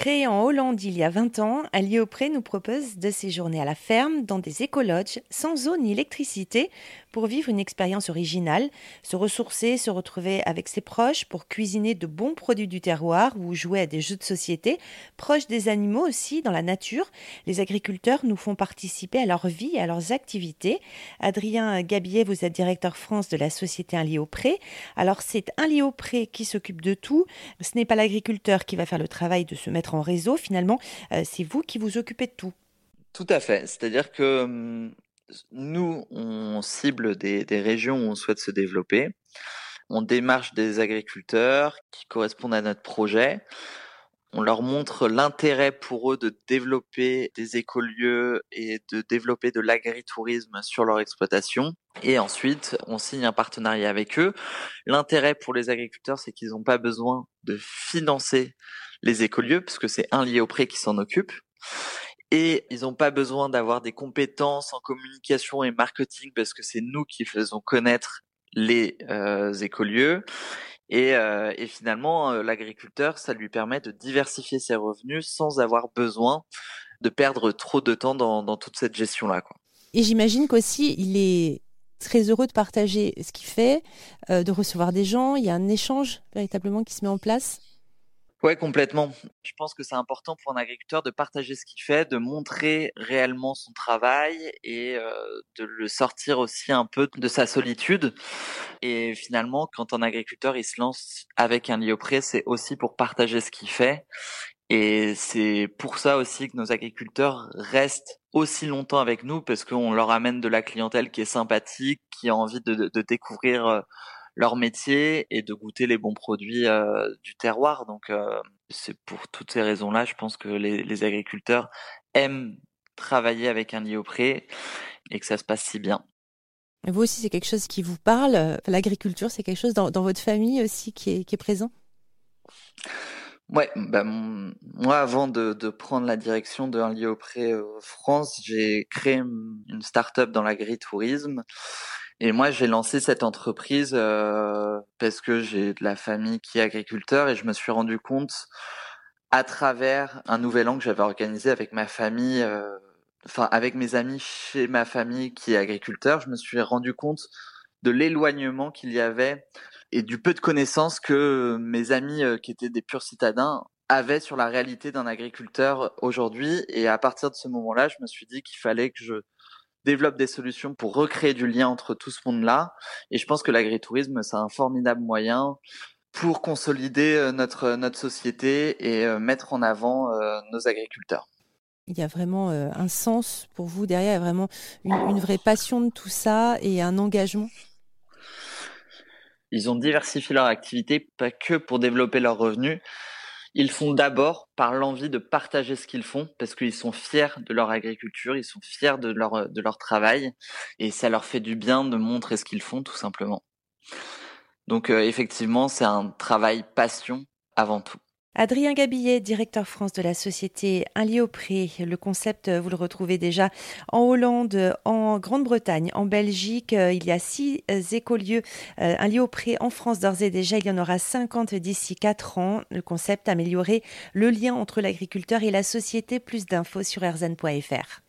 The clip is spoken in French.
Créé en Hollande il y a 20 ans, Aliopré nous propose de séjourner à la ferme dans des écologes sans eau ni électricité pour vivre une expérience originale, se ressourcer, se retrouver avec ses proches pour cuisiner de bons produits du terroir ou jouer à des jeux de société, proches des animaux aussi, dans la nature. Les agriculteurs nous font participer à leur vie et à leurs activités. Adrien Gabillet, vous êtes directeur France de la société Un Pré. Alors c'est Un Pré qui s'occupe de tout. Ce n'est pas l'agriculteur qui va faire le travail de se mettre en réseau, finalement, euh, c'est vous qui vous occupez de tout. Tout à fait. C'est-à-dire que hum, nous, on cible des, régions où on souhaite se développer. On démarche des agriculteurs qui correspondent à notre projet. On leur montre l'intérêt pour eux de développer des écolieux et de développer de l'agritourisme sur leur exploitation. Et ensuite, on signe un partenariat avec eux. L'intérêt pour les agriculteurs, c'est qu'ils n'ont pas besoin de financer les écolieux, puisque c'est un lié au prêt qui s'en occupe. Et ils n'ont pas besoin d'avoir des compétences en communication et marketing, parce que c'est nous qui faisons connaître les euh, écolieux. Et, euh, et finalement, euh, l'agriculteur, ça lui permet de diversifier ses revenus sans avoir besoin de perdre trop de temps dans, toute cette gestion-là. Et j'imagine qu'aussi, il est très heureux de partager ce qu'il fait, de recevoir des gens. Il y a un échange véritablement qui se met en place. Ouais, complètement. Je pense que c'est important pour un agriculteur de partager ce qu'il fait, de montrer réellement son travail et euh, de le sortir aussi un peu de sa solitude. Et finalement, quand un agriculteur il se lance avec un prêt, c'est aussi pour partager ce qu'il fait. Et c'est pour ça aussi que nos agriculteurs restent aussi longtemps avec nous parce qu'on leur amène de la clientèle qui est sympathique, qui a envie de, de découvrir euh, leur métier et de goûter les bons produits euh, du terroir. Donc euh, c'est pour toutes ces raisons-là, je pense que les, agriculteurs aiment travailler avec un prêt et que ça se passe si bien. vous aussi, c'est quelque chose qui vous parle L'agriculture, c'est quelque chose dans, votre famille aussi qui est, qui est présent? Ouais, bah moi avant de, de, prendre la direction de Un lieu auprès France, j'ai créé une start-up dans l'agritourisme et moi, j'ai lancé cette entreprise euh, parce que j'ai de la famille qui est agriculteur et je me suis rendu compte à travers un nouvel an que j'avais organisé avec ma famille, euh, enfin avec mes amis chez ma famille qui est agriculteur, je me suis rendu compte de l'éloignement qu'il y avait et du peu de connaissances que mes amis euh, qui étaient des purs citadins avaient sur la réalité d'un agriculteur aujourd'hui. Et à partir de ce moment-là, je me suis dit qu'il fallait que je développe des solutions pour recréer du lien entre tout ce monde-là. Et je pense que l'agritourisme, c'est un formidable moyen pour consolider euh, notre, notre société et euh, mettre en avant euh, nos agriculteurs. Il y a vraiment un sens pour vous derrière, il y a vraiment une, une vraie passion de tout ça et un engagement? Ils ont diversifié leur activité, pas que pour développer leurs revenus, ils font d'abord par l'envie de partager ce qu'ils font parce qu'ils sont fiers de leur agriculture, ils sont fiers de leur, de leur travail et ça leur fait du bien de montrer ce qu'ils font tout simplement. Donc euh, effectivement, c'est un travail passion avant tout. Adrien Gabillet, directeur France de la société Un au prix. Le concept, vous le retrouvez déjà en Hollande, en Grande-Bretagne, en Belgique. Il y a six écolieux euh, Un lieu au prix en France d'ores et déjà. Il y en aura 50 d'ici quatre ans. Le concept, améliorer le lien entre l'agriculteur et la société. Plus d'infos sur rzn.fr.